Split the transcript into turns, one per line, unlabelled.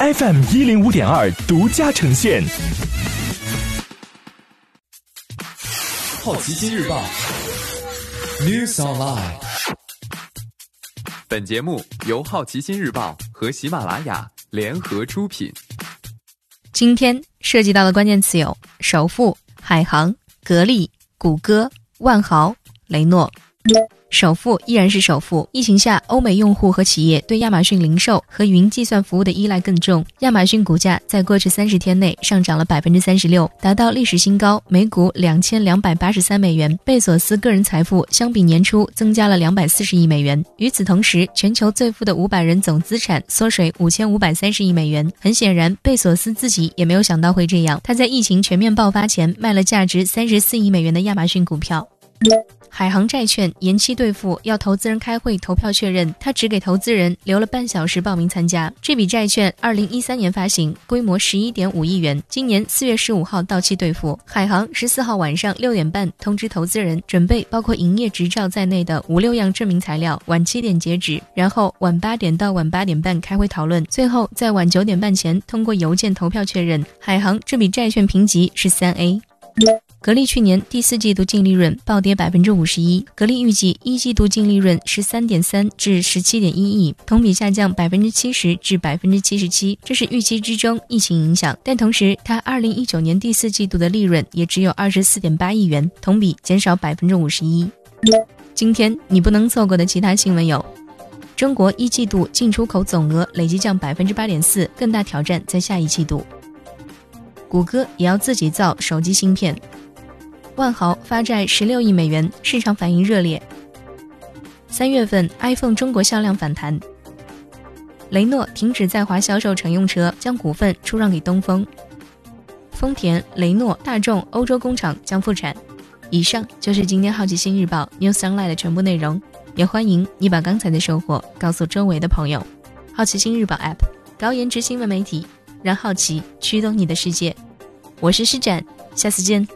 FM 一零五点二独家呈现。
好奇心日报，News Online。
本节目由好奇心日报和喜马拉雅联合出品。
今天涉及到的关键词有：首富、海航、格力、谷歌、万豪、雷诺。首富依然是首富。疫情下，欧美用户和企业对亚马逊零售和云计算服务的依赖更重。亚马逊股价在过去三十天内上涨了百分之三十六，达到历史新高，每股两千两百八十三美元。贝索斯个人财富相比年初增加了两百四十亿美元。与此同时，全球最富的五百人总资产缩水五千五百三十亿美元。很显然，贝索斯自己也没有想到会这样。他在疫情全面爆发前卖了价值三十四亿美元的亚马逊股票。海航债券延期兑付，要投资人开会投票确认。他只给投资人留了半小时报名参加。这笔债券二零一三年发行，规模十一点五亿元，今年四月十五号到期兑付。海航十四号晚上六点半通知投资人，准备包括营业执照在内的五六样证明材料，晚七点截止，然后晚八点到晚八点半开会讨论，最后在晚九点半前通过邮件投票确认。海航这笔债券评级是三 A。格力去年第四季度净利润暴跌百分之五十一，格力预计一季度净利润十三点三至十七点一亿，同比下降百分之七十至百分之七十七，这是预期之中疫情影响。但同时，它二零一九年第四季度的利润也只有二十四点八亿元，同比减少百分之五十一。今天你不能错过的其他新闻有：中国一季度进出口总额累计降百分之八点四，更大挑战在下一季度。谷歌也要自己造手机芯片。万豪发债十六亿美元，市场反应热烈。三月份 iPhone 中国销量反弹。雷诺停止在华销售乘用车，将股份出让给东风。丰田、雷诺、大众欧洲工厂将复产。以上就是今天好奇心日报 News Online 的全部内容，也欢迎你把刚才的收获告诉周围的朋友。好奇心日报 App，高颜值新闻媒体，让好奇驱动你的世界。我是施展，下次见。